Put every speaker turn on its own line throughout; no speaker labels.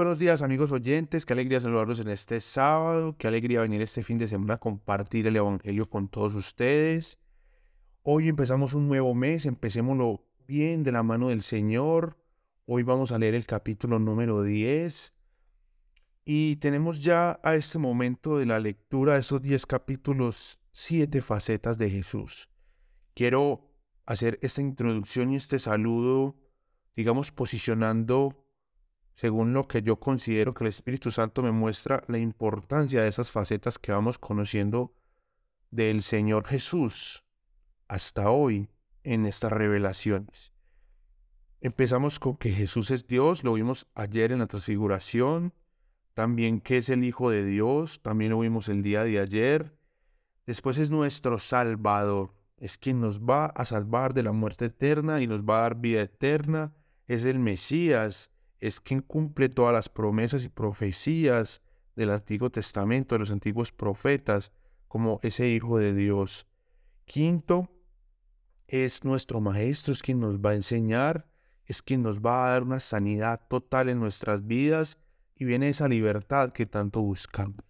buenos días amigos oyentes, qué alegría saludarlos en este sábado, qué alegría venir este fin de semana a compartir el Evangelio con todos ustedes. Hoy empezamos un nuevo mes, empecémoslo bien de la mano del Señor. Hoy vamos a leer el capítulo número 10 y tenemos ya a este momento de la lectura de esos 10 capítulos, siete facetas de Jesús. Quiero hacer esta introducción y este saludo, digamos, posicionando según lo que yo considero que el Espíritu Santo me muestra la importancia de esas facetas que vamos conociendo del Señor Jesús hasta hoy en estas revelaciones. Empezamos con que Jesús es Dios, lo vimos ayer en la transfiguración, también que es el Hijo de Dios, también lo vimos el día de ayer. Después es nuestro Salvador, es quien nos va a salvar de la muerte eterna y nos va a dar vida eterna, es el Mesías, es quien cumple todas las promesas y profecías del Antiguo Testamento, de los antiguos profetas, como ese Hijo de Dios. Quinto, es nuestro Maestro, es quien nos va a enseñar, es quien nos va a dar una sanidad total en nuestras vidas y viene esa libertad que tanto buscamos.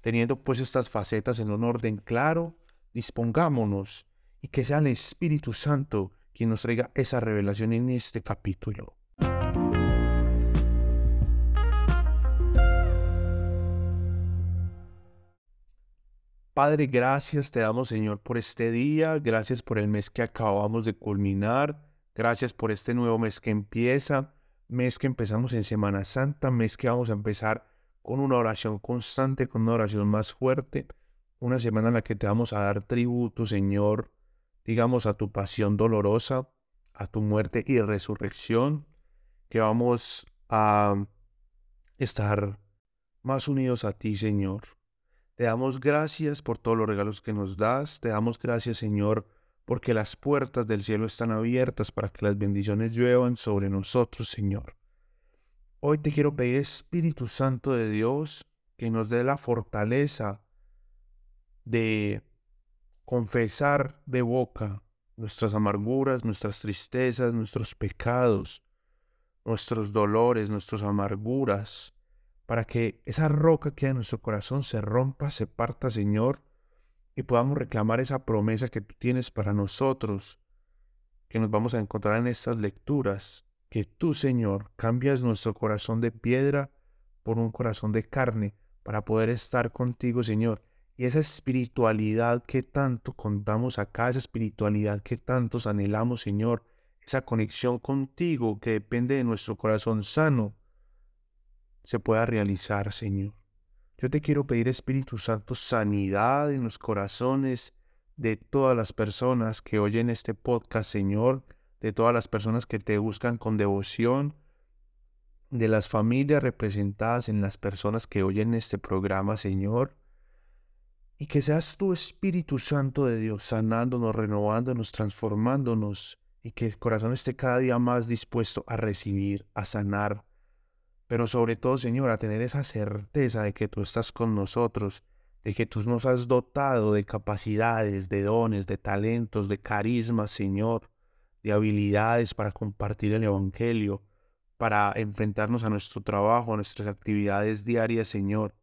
Teniendo pues estas facetas en un orden claro, dispongámonos y que sea el Espíritu Santo quien nos traiga esa revelación en este capítulo. Padre, gracias te damos, Señor, por este día. Gracias por el mes que acabamos de culminar. Gracias por este nuevo mes que empieza. Mes que empezamos en Semana Santa. Mes que vamos a empezar con una oración constante, con una oración más fuerte. Una semana en la que te vamos a dar tributo, Señor, digamos, a tu pasión dolorosa, a tu muerte y resurrección. Que vamos a estar más unidos a ti, Señor te damos gracias por todos los regalos que nos das. Te damos gracias, Señor, porque las puertas del cielo están abiertas para que las bendiciones lluevan sobre nosotros, Señor. Hoy te quiero pedir, Espíritu Santo de Dios, que nos dé la fortaleza de confesar de boca nuestras amarguras, nuestras tristezas, nuestros pecados, nuestros dolores, nuestras amarguras, para que esa roca que hay en nuestro corazón se rompa, se parta, Señor, y podamos reclamar esa promesa que tú tienes para nosotros, que nos vamos a encontrar en estas lecturas, que tú, Señor, cambias nuestro corazón de piedra por un corazón de carne, para poder estar contigo, Señor. Y esa espiritualidad que tanto contamos acá, esa espiritualidad que tantos anhelamos, Señor, esa conexión contigo que depende de nuestro corazón sano, se pueda realizar, Señor. Yo te quiero pedir, Espíritu Santo, sanidad en los corazones de todas las personas que oyen este podcast, Señor, de todas las personas que te buscan con devoción, de las familias representadas en las personas que oyen este programa, Señor. Y que seas tu Espíritu Santo de Dios sanándonos, renovándonos, transformándonos, y que el corazón esté cada día más dispuesto a recibir, a sanar, pero sobre todo, Señor, a tener esa certeza de que tú estás con nosotros, de que tú nos has dotado de capacidades, de dones, de talentos, de carisma, Señor, de habilidades para compartir el Evangelio, para enfrentarnos a nuestro trabajo, a nuestras actividades diarias, Señor.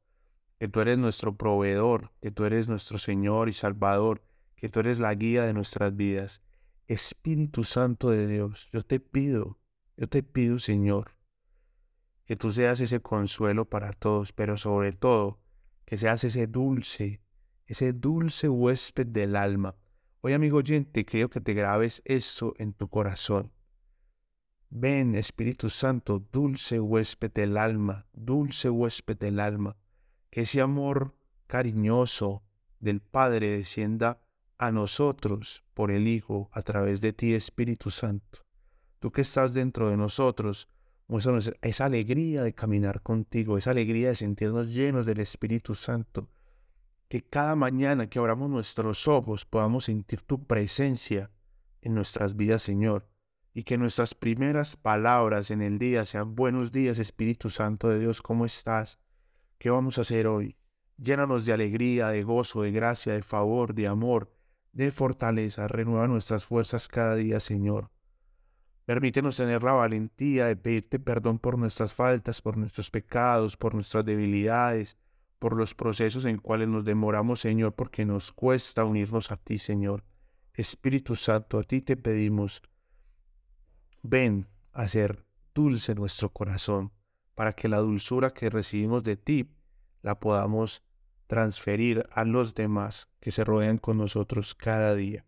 Que tú eres nuestro proveedor, que tú eres nuestro Señor y Salvador, que tú eres la guía de nuestras vidas. Espíritu Santo de Dios, yo te pido, yo te pido, Señor, que tú seas ese consuelo para todos, pero sobre todo que seas ese dulce, ese dulce huésped del alma. Hoy, amigo oyente, creo que te grabes eso en tu corazón. Ven, Espíritu Santo, dulce huésped del alma, dulce huésped del alma, que ese amor cariñoso del Padre descienda a nosotros por el Hijo a través de ti, Espíritu Santo. Tú que estás dentro de nosotros, Muéstranos esa alegría de caminar contigo, esa alegría de sentirnos llenos del Espíritu Santo. Que cada mañana que abramos nuestros ojos podamos sentir tu presencia en nuestras vidas, Señor. Y que nuestras primeras palabras en el día sean buenos días, Espíritu Santo de Dios, ¿cómo estás? ¿Qué vamos a hacer hoy? Llénanos de alegría, de gozo, de gracia, de favor, de amor, de fortaleza. Renueva nuestras fuerzas cada día, Señor. Permítenos tener la valentía de pedirte perdón por nuestras faltas, por nuestros pecados, por nuestras debilidades, por los procesos en cuales nos demoramos, Señor, porque nos cuesta unirnos a ti, Señor. Espíritu Santo, a ti te pedimos, ven a ser dulce nuestro corazón, para que la dulzura que recibimos de ti la podamos transferir a los demás que se rodean con nosotros cada día.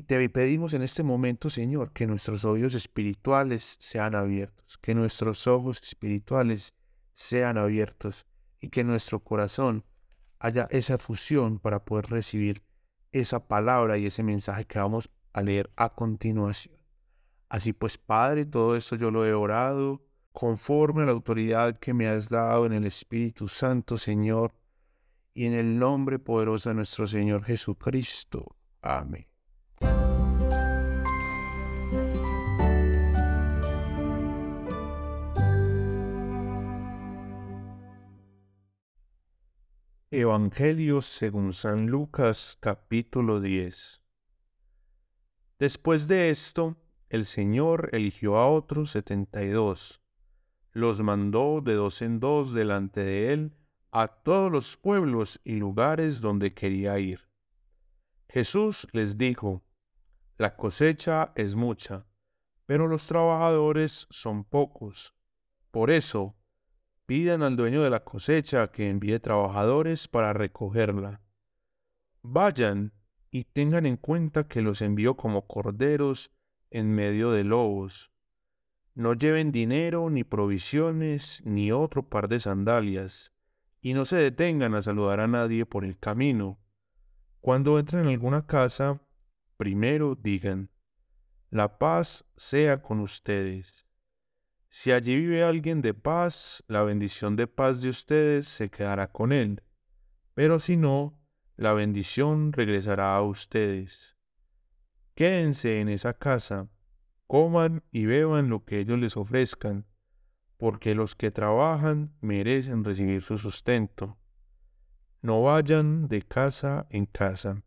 Y te pedimos en este momento, Señor, que nuestros oídos espirituales sean abiertos, que nuestros ojos espirituales sean abiertos y que nuestro corazón haya esa fusión para poder recibir esa palabra y ese mensaje que vamos a leer a continuación. Así pues, Padre, todo esto yo lo he orado conforme a la autoridad que me has dado en el Espíritu Santo, Señor, y en el nombre poderoso de nuestro Señor Jesucristo. Amén. Evangelio según San Lucas capítulo 10 Después de esto, el Señor eligió a otros setenta y dos, los mandó de dos en dos delante de él a todos los pueblos y lugares donde quería ir. Jesús les dijo, La cosecha es mucha, pero los trabajadores son pocos. Por eso, pidan al dueño de la cosecha que envíe trabajadores para recogerla. Vayan y tengan en cuenta que los envío como corderos en medio de lobos. No lleven dinero, ni provisiones, ni otro par de sandalias, y no se detengan a saludar a nadie por el camino. Cuando entren en alguna casa, primero digan, la paz sea con ustedes. Si allí vive alguien de paz, la bendición de paz de ustedes se quedará con él, pero si no, la bendición regresará a ustedes. Quédense en esa casa, coman y beban lo que ellos les ofrezcan, porque los que trabajan merecen recibir su sustento. No vayan de casa en casa.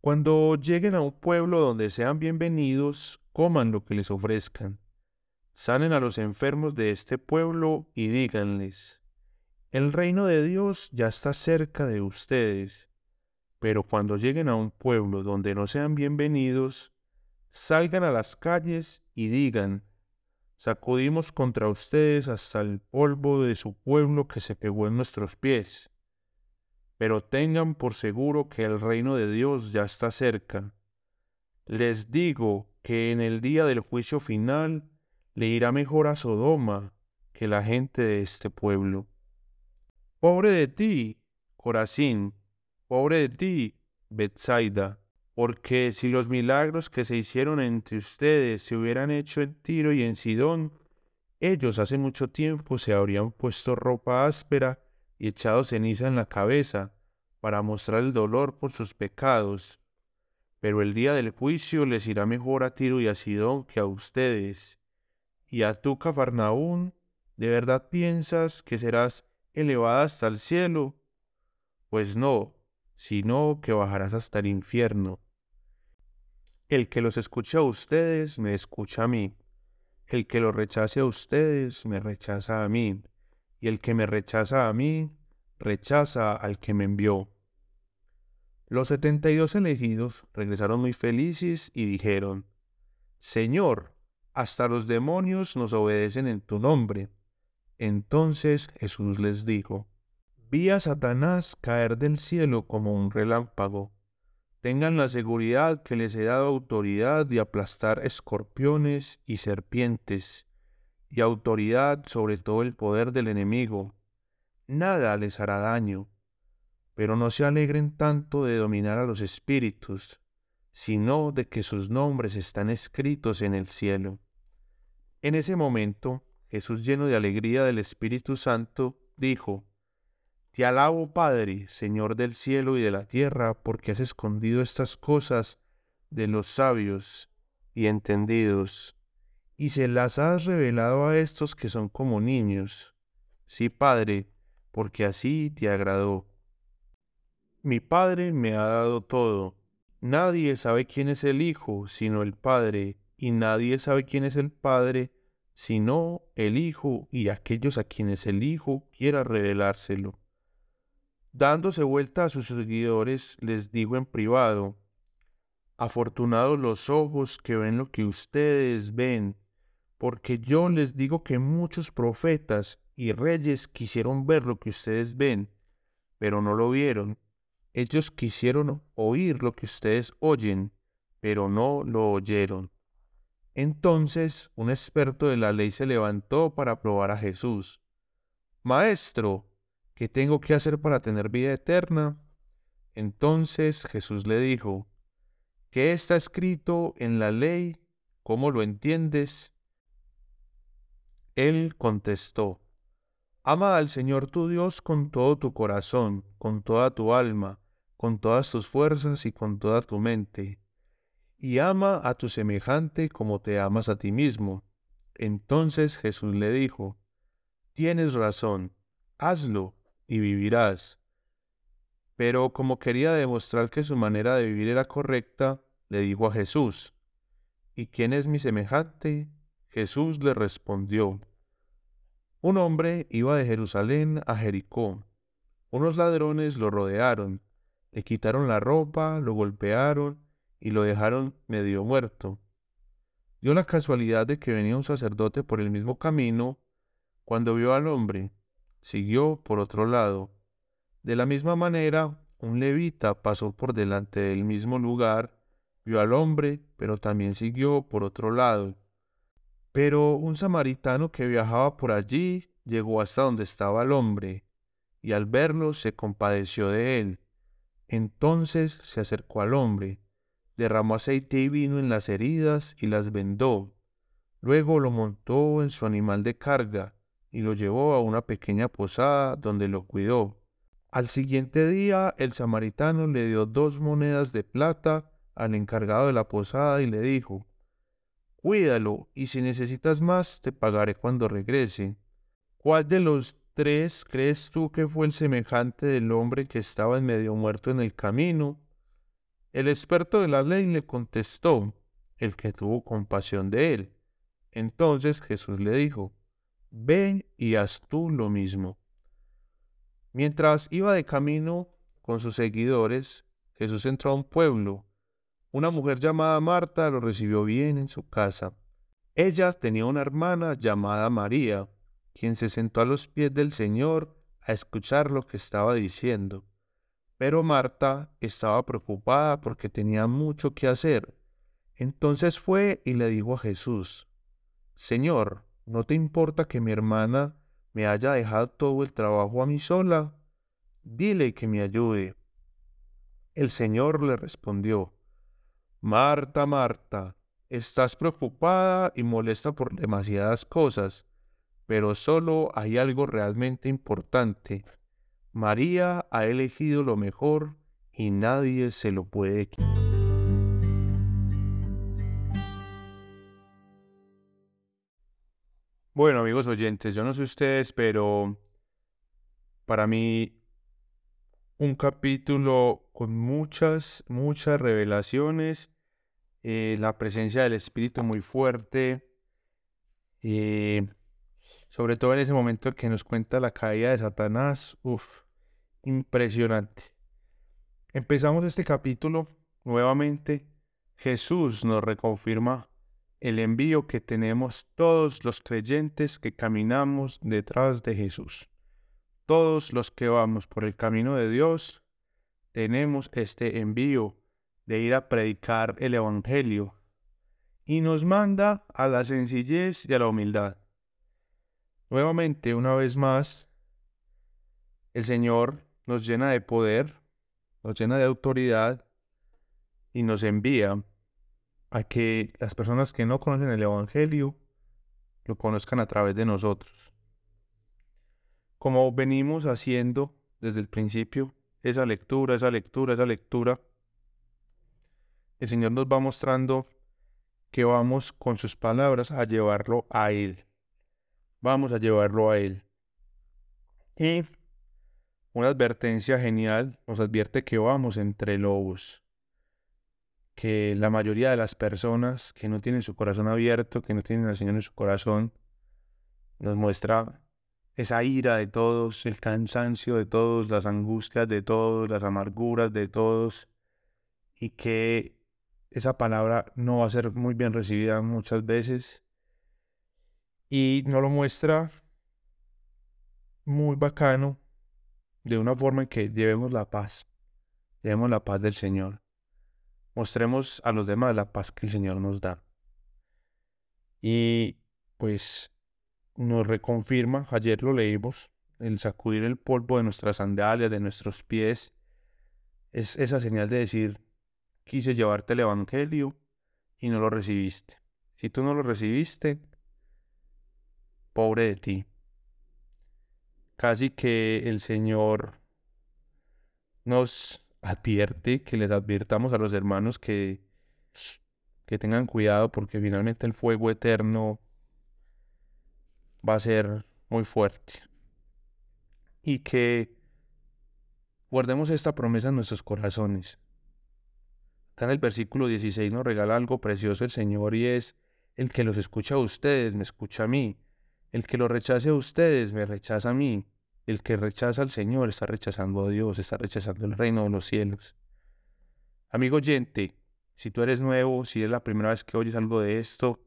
Cuando lleguen a un pueblo donde sean bienvenidos, coman lo que les ofrezcan. Salen a los enfermos de este pueblo y díganles, el reino de Dios ya está cerca de ustedes. Pero cuando lleguen a un pueblo donde no sean bienvenidos, salgan a las calles y digan, sacudimos contra ustedes hasta el polvo de su pueblo que se pegó en nuestros pies. Pero tengan por seguro que el reino de Dios ya está cerca. Les digo que en el día del juicio final le irá mejor a Sodoma que la gente de este pueblo. Pobre de ti, Corazín, pobre de ti, Bethsaida, porque si los milagros que se hicieron entre ustedes se hubieran hecho en Tiro y en Sidón, ellos hace mucho tiempo se habrían puesto ropa áspera y echado ceniza en la cabeza para mostrar el dolor por sus pecados pero el día del juicio les irá mejor a Tiro y a Sidón que a ustedes. Y a tú, Cafarnaún, ¿de verdad piensas que serás elevada hasta el cielo? Pues no, sino que bajarás hasta el infierno. El que los escucha a ustedes, me escucha a mí. El que los rechace a ustedes, me rechaza a mí. Y el que me rechaza a mí, rechaza al que me envió. Los setenta y dos elegidos regresaron muy felices y dijeron, Señor, hasta los demonios nos obedecen en tu nombre. Entonces Jesús les dijo, Vi a Satanás caer del cielo como un relámpago. Tengan la seguridad que les he dado autoridad de aplastar escorpiones y serpientes, y autoridad sobre todo el poder del enemigo. Nada les hará daño pero no se alegren tanto de dominar a los espíritus, sino de que sus nombres están escritos en el cielo. En ese momento, Jesús, lleno de alegría del Espíritu Santo, dijo, Te alabo, Padre, Señor del cielo y de la tierra, porque has escondido estas cosas de los sabios y entendidos, y se las has revelado a estos que son como niños. Sí, Padre, porque así te agradó. Mi Padre me ha dado todo. Nadie sabe quién es el Hijo sino el Padre, y nadie sabe quién es el Padre sino el Hijo y aquellos a quienes el Hijo quiera revelárselo. Dándose vuelta a sus seguidores, les dijo en privado, Afortunados los ojos que ven lo que ustedes ven, porque yo les digo que muchos profetas y reyes quisieron ver lo que ustedes ven, pero no lo vieron. Ellos quisieron oír lo que ustedes oyen, pero no lo oyeron. Entonces un experto de la ley se levantó para probar a Jesús. Maestro, ¿qué tengo que hacer para tener vida eterna? Entonces Jesús le dijo, ¿qué está escrito en la ley? ¿Cómo lo entiendes? Él contestó, Ama al Señor tu Dios con todo tu corazón, con toda tu alma, con todas tus fuerzas y con toda tu mente. Y ama a tu semejante como te amas a ti mismo. Entonces Jesús le dijo, Tienes razón, hazlo y vivirás. Pero como quería demostrar que su manera de vivir era correcta, le dijo a Jesús, ¿Y quién es mi semejante? Jesús le respondió, un hombre iba de Jerusalén a Jericó. Unos ladrones lo rodearon, le quitaron la ropa, lo golpearon y lo dejaron medio muerto. Dio la casualidad de que venía un sacerdote por el mismo camino. Cuando vio al hombre, siguió por otro lado. De la misma manera, un levita pasó por delante del mismo lugar, vio al hombre, pero también siguió por otro lado. Pero un samaritano que viajaba por allí llegó hasta donde estaba el hombre, y al verlo se compadeció de él. Entonces se acercó al hombre, derramó aceite y vino en las heridas y las vendó. Luego lo montó en su animal de carga y lo llevó a una pequeña posada donde lo cuidó. Al siguiente día el samaritano le dio dos monedas de plata al encargado de la posada y le dijo, Cuídalo, y si necesitas más, te pagaré cuando regrese. ¿Cuál de los tres crees tú que fue el semejante del hombre que estaba en medio muerto en el camino? El experto de la ley le contestó, el que tuvo compasión de él. Entonces Jesús le dijo, Ven y haz tú lo mismo. Mientras iba de camino con sus seguidores, Jesús entró a un pueblo una mujer llamada Marta lo recibió bien en su casa. Ella tenía una hermana llamada María, quien se sentó a los pies del Señor a escuchar lo que estaba diciendo. Pero Marta estaba preocupada porque tenía mucho que hacer. Entonces fue y le dijo a Jesús, Señor, ¿no te importa que mi hermana me haya dejado todo el trabajo a mí sola? Dile que me ayude. El Señor le respondió, Marta, Marta, estás preocupada y molesta por demasiadas cosas, pero solo hay algo realmente importante. María ha elegido lo mejor y nadie se lo puede quitar. Bueno, amigos oyentes, yo no sé ustedes, pero para mí un capítulo con muchas, muchas revelaciones eh, la presencia del Espíritu muy fuerte, eh, sobre todo en ese momento que nos cuenta la caída de Satanás, uff, impresionante. Empezamos este capítulo nuevamente, Jesús nos reconfirma el envío que tenemos todos los creyentes que caminamos detrás de Jesús. Todos los que vamos por el camino de Dios, tenemos este envío de ir a predicar el Evangelio y nos manda a la sencillez y a la humildad. Nuevamente, una vez más, el Señor nos llena de poder, nos llena de autoridad y nos envía a que las personas que no conocen el Evangelio lo conozcan a través de nosotros. Como venimos haciendo desde el principio, esa lectura, esa lectura, esa lectura, el Señor nos va mostrando que vamos con sus palabras a llevarlo a Él. Vamos a llevarlo a Él. Y una advertencia genial nos advierte que vamos entre lobos. que la mayoría de las personas que no tienen su corazón abierto, que no tienen al Señor en su corazón, nos muestra esa ira de todos, el cansancio de todos, las angustias de todos, las amarguras de todos, y que esa palabra no va a ser muy bien recibida muchas veces. Y nos lo muestra muy bacano, de una forma en que llevemos la paz, llevemos la paz del Señor. Mostremos a los demás la paz que el Señor nos da. Y pues nos reconfirma, ayer lo leímos, el sacudir el polvo de nuestras sandalias, de nuestros pies, es esa señal de decir, quise llevarte el Evangelio y no lo recibiste. Si tú no lo recibiste, pobre de ti. Casi que el Señor nos advierte, que les advirtamos a los hermanos que, que tengan cuidado porque finalmente el fuego eterno va a ser muy fuerte. Y que guardemos esta promesa en nuestros corazones. Acá en el versículo 16 nos regala algo precioso el Señor y es el que los escucha a ustedes, me escucha a mí. El que lo rechace a ustedes, me rechaza a mí. El que rechaza al Señor está rechazando a Dios, está rechazando el reino de los cielos. Amigo oyente, si tú eres nuevo, si es la primera vez que oyes algo de esto,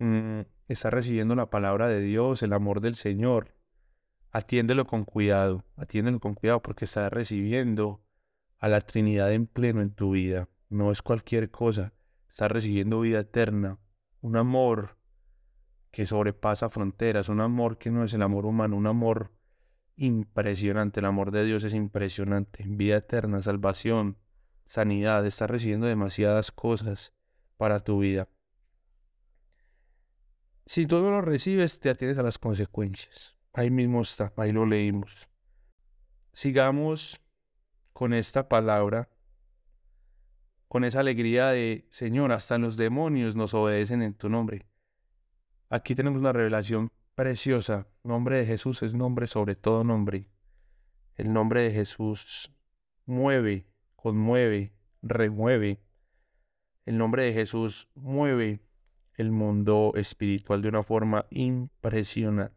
mm, está recibiendo la palabra de Dios, el amor del Señor. Atiéndelo con cuidado, atiéndelo con cuidado porque está recibiendo a la Trinidad en pleno en tu vida. No es cualquier cosa, está recibiendo vida eterna, un amor que sobrepasa fronteras, un amor que no es el amor humano, un amor impresionante. El amor de Dios es impresionante. Vida eterna, salvación, sanidad, está recibiendo demasiadas cosas para tu vida. Si tú no lo recibes, te atienes a las consecuencias. Ahí mismo está, ahí lo leímos. Sigamos con esta palabra, con esa alegría de, Señor, hasta los demonios nos obedecen en tu nombre. Aquí tenemos una revelación preciosa. Nombre de Jesús es nombre sobre todo nombre. El nombre de Jesús mueve, conmueve, remueve. El nombre de Jesús mueve el mundo espiritual de una forma impresionante.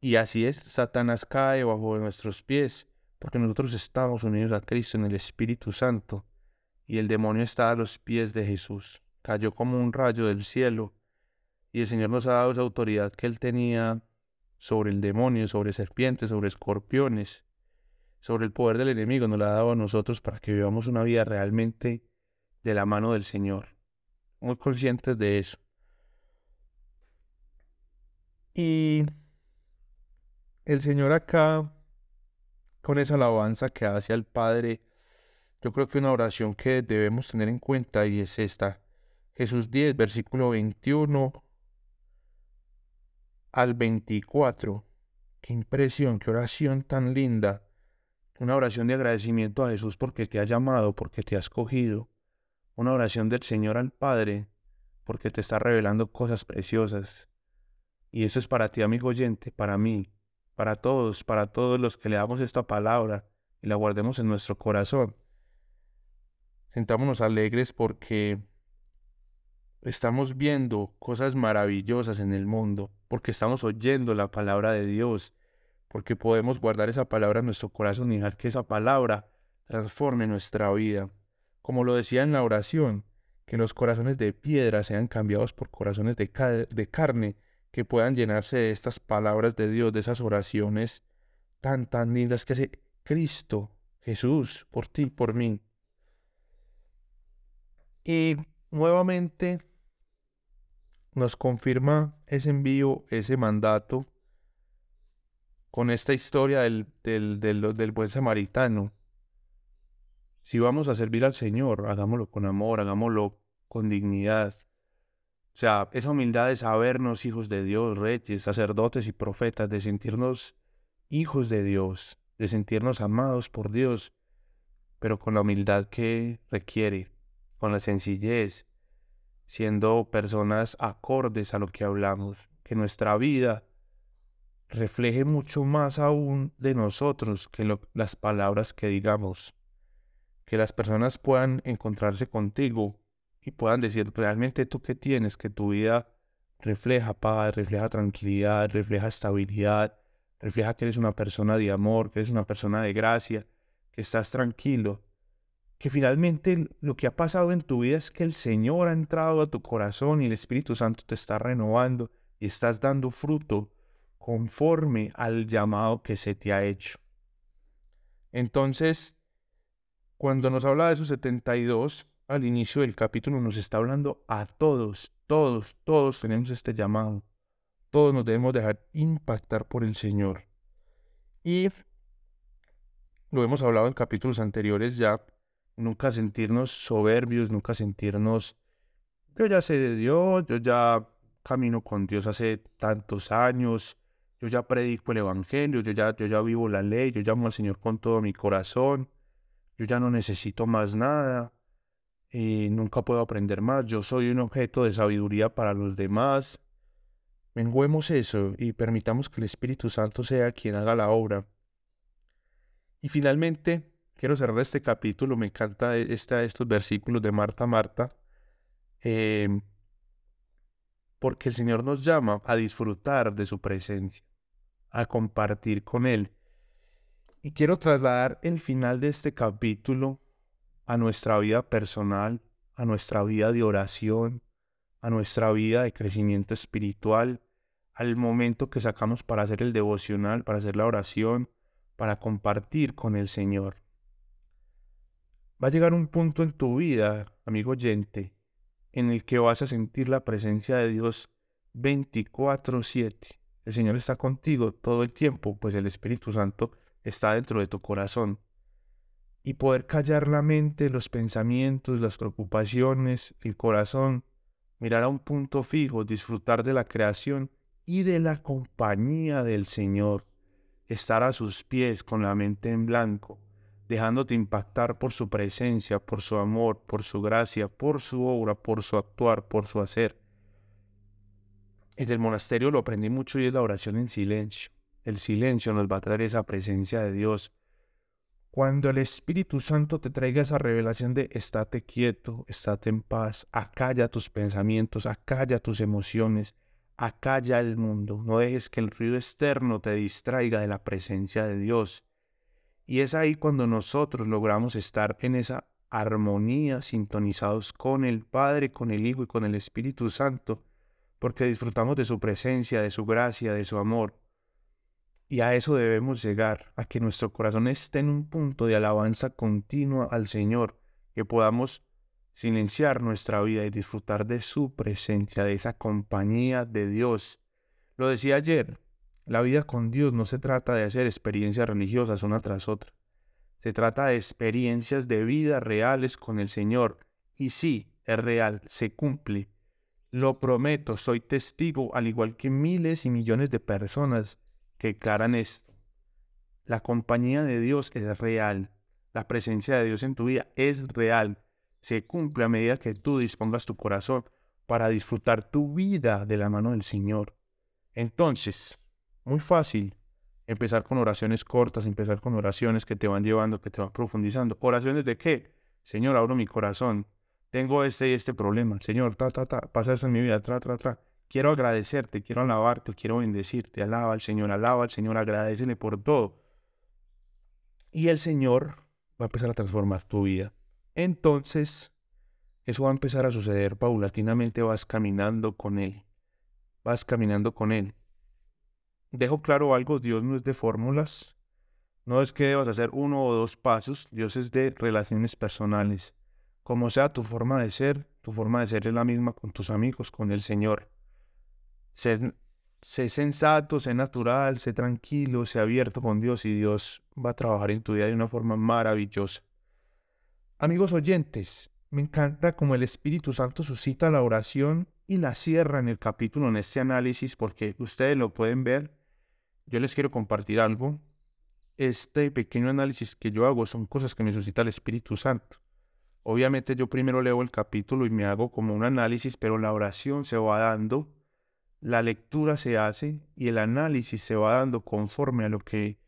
Y así es, Satanás cae bajo nuestros pies, porque nosotros estamos unidos a Cristo en el Espíritu Santo, y el demonio está a los pies de Jesús. Cayó como un rayo del cielo, y el Señor nos ha dado esa autoridad que él tenía sobre el demonio, sobre serpientes, sobre escorpiones, sobre el poder del enemigo, nos la ha dado a nosotros para que vivamos una vida realmente de la mano del Señor muy conscientes de eso. Y el Señor acá, con esa alabanza que hace al Padre, yo creo que una oración que debemos tener en cuenta y es esta. Jesús 10, versículo 21 al 24. Qué impresión, qué oración tan linda. Una oración de agradecimiento a Jesús porque te ha llamado, porque te ha escogido una oración del Señor al Padre, porque te está revelando cosas preciosas. Y eso es para ti, amigo oyente, para mí, para todos, para todos los que le damos esta palabra y la guardemos en nuestro corazón. Sentámonos alegres porque estamos viendo cosas maravillosas en el mundo, porque estamos oyendo la palabra de Dios, porque podemos guardar esa palabra en nuestro corazón y dejar que esa palabra transforme nuestra vida como lo decía en la oración, que los corazones de piedra sean cambiados por corazones de, carne, que puedan llenarse de estas palabras de Dios, de esas oraciones tan, tan lindas que hace Cristo, Jesús, por ti, por mí. Y nuevamente nos confirma ese envío, ese mandato, con esta historia del, del, del, buen samaritano, si vamos a servir al Señor, hagámoslo con amor, hagámoslo con dignidad. O sea, esa humildad de sabernos hijos de Dios, reyes, sacerdotes y profetas, de sentirnos hijos de Dios, de sentirnos amados por Dios, pero con la humildad que requiere, con la sencillez, siendo personas acordes a lo que hablamos, que nuestra vida refleje mucho más aún de nosotros que las palabras que digamos. Que las personas puedan encontrarse contigo y puedan decir realmente tú qué tienes, que tu vida refleja paz, refleja tranquilidad, refleja estabilidad, refleja que eres una persona de amor, que eres una persona de gracia, que estás tranquilo, que finalmente lo que ha pasado en tu vida es que el Señor ha entrado a tu corazón y el Espíritu Santo te está renovando y estás dando fruto conforme al llamado que se te ha hecho. Entonces, cuando nos habla de esos 72, al inicio del capítulo nos está hablando a todos, todos, todos tenemos este llamado. Todos nos debemos dejar impactar por el Señor. Y lo hemos hablado en capítulos anteriores ya, nunca sentirnos soberbios, nunca sentirnos, yo ya sé de Dios, yo ya camino con Dios hace tantos años, yo ya predico el Evangelio, yo ya, yo ya vivo la ley, yo llamo al Señor con todo mi corazón, yo ya no necesito más nada, y nunca puedo aprender más, yo soy un objeto de sabiduría para los demás. Menguemos eso y permitamos que el Espíritu Santo sea quien haga la obra. Y finalmente, quiero cerrar este capítulo, me encanta e, estos versículos de Marta, Marta, em, porque el Señor nos llama a disfrutar de su presencia, a compartir con Él. Y quiero trasladar el final de este capítulo a nuestra vida personal, a nuestra vida de oración, a nuestra vida de crecimiento espiritual, al momento que sacamos para hacer el devocional, para hacer la oración, para compartir con el Señor. Va a llegar un punto en tu vida, amigo oyente, en el que vas a sentir la presencia de Dios 24/7. El Señor está contigo todo el tiempo, pues el Espíritu Santo está dentro de tu corazón y poder callar la mente, los pensamientos, las preocupaciones, el corazón, mirar a un punto fijo, disfrutar de la creación y de la compañía del Señor, estar a sus pies con la mente en blanco, dejándote impactar por su presencia, por su amor, por su gracia, por su obra, por su actuar, por su hacer. En el monasterio lo aprendí mucho y es la oración en silencio. El silencio nos va a traer esa presencia de Dios, cuando el Espíritu Santo te traiga esa revelación de estate quieto, estate en paz, acalla tus pensamientos, acalla tus emociones, acalla el mundo, no dejes que el ruido externo te distraiga de la presencia de Dios. Y es ahí cuando nosotros logramos estar en esa armonía, sintonizados con el Padre, con el Hijo y con el Espíritu Santo, porque disfrutamos de su presencia, de su gracia, de su amor. Y a eso debemos llegar, a que nuestro corazón esté en un punto de alabanza continua al Señor, que podamos silenciar nuestra vida y disfrutar de su presencia, de esa compañía de Dios. Lo decía ayer, la vida con Dios no se trata de hacer experiencias religiosas una tras otra. Se trata de experiencias de vida reales con el Señor. Y sí, es real, se cumple. Lo prometo, soy testigo, al igual que miles y millones de personas que declaran esto. La compañía de Dios es real. La presencia de Dios en tu vida es real. Se cumple a medida que tú dispongas tu corazón para disfrutar tu vida de la mano del Señor. Entonces, muy fácil empezar con oraciones cortas, empezar con oraciones que te van llevando, que te van profundizando. ¿Oraciones de qué? Señor, abro mi corazón. Tengo este y este problema. Señor, ta, ta, ta, pasa eso en mi vida. Quiero agradecerte, quiero alabarte, quiero bendecirte. Alaba al Señor, alaba al Señor, agradecele por todo. Y el Señor va a empezar a transformar tu vida. Entonces, eso va a empezar a suceder paulatinamente, vas caminando con Él. Vas caminando con Él. Dejo claro algo, Dios no es de fórmulas. No es que debas hacer uno o dos pasos, Dios es de relaciones personales. Como sea tu forma de ser, tu forma de ser es la misma con tus amigos, con el Señor. Sé, sensato, sé natural, sé tranquilo, sé abierto con Dios y Dios va a trabajar en tu vida de una forma maravillosa. Amigos oyentes, me encanta como el Espíritu Santo suscita la oración y la cierra en el capítulo en este análisis porque ustedes lo pueden ver. Yo les quiero compartir algo. Este pequeño análisis que yo hago son cosas que me suscita el Espíritu Santo. Obviamente yo primero leo el capítulo y me hago como un análisis, pero la oración se va dando la lectura se hace y el análisis se va dando conforme a lo que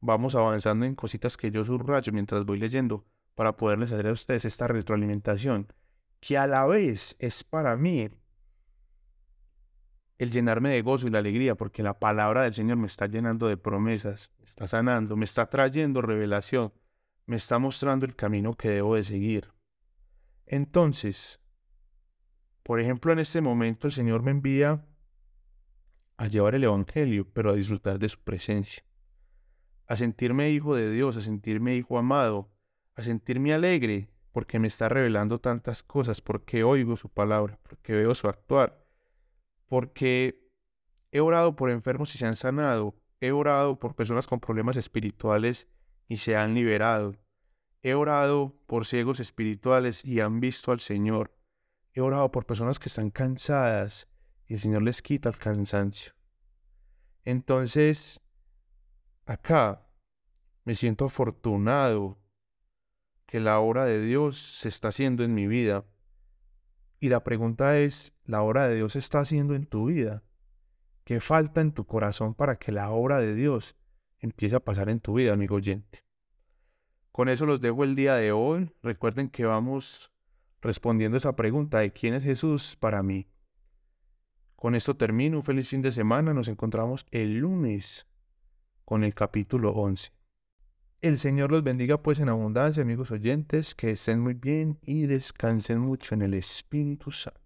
vamos avanzando en cositas que yo subrayo mientras voy leyendo para poderles hacer a ustedes esta retroalimentación, que a la vez es para mí el llenarme de gozo y la alegría, porque la palabra del Señor me está llenando de promesas, me está sanando, me está trayendo revelación, me está mostrando el camino que debo de seguir. Entonces, por ejemplo, en este momento el Señor me envía a llevar el Evangelio, pero a disfrutar de su presencia, a sentirme hijo de Dios, a sentirme hijo amado, a sentirme alegre, porque me está revelando tantas cosas, porque oigo su palabra, porque veo su actuar porque he orado por enfermos y se han sanado, he orado por personas con problemas espirituales y se han liberado, he orado por ciegos espirituales y han visto al Señor, he orado por personas que están cansadas y el Señor les quita el cansancio. Entonces, acá me siento afortunado que la obra de Dios se está haciendo en mi vida y la pregunta es, ¿la obra de Dios está haciendo en tu vida? ¿Qué falta en tu corazón para que la obra de Dios empiece a pasar en tu vida, amigo oyente? Con eso los dejo el día de hoy. Recuerden que vamos respondiendo esa pregunta de quién es Jesús para mí. Con esto termino. Un feliz fin de semana. Nos encontramos el lunes con el capítulo 11. El Señor los bendiga pues en abundancia, amigos oyentes, que estén muy bien y descansen mucho en el Espíritu Santo.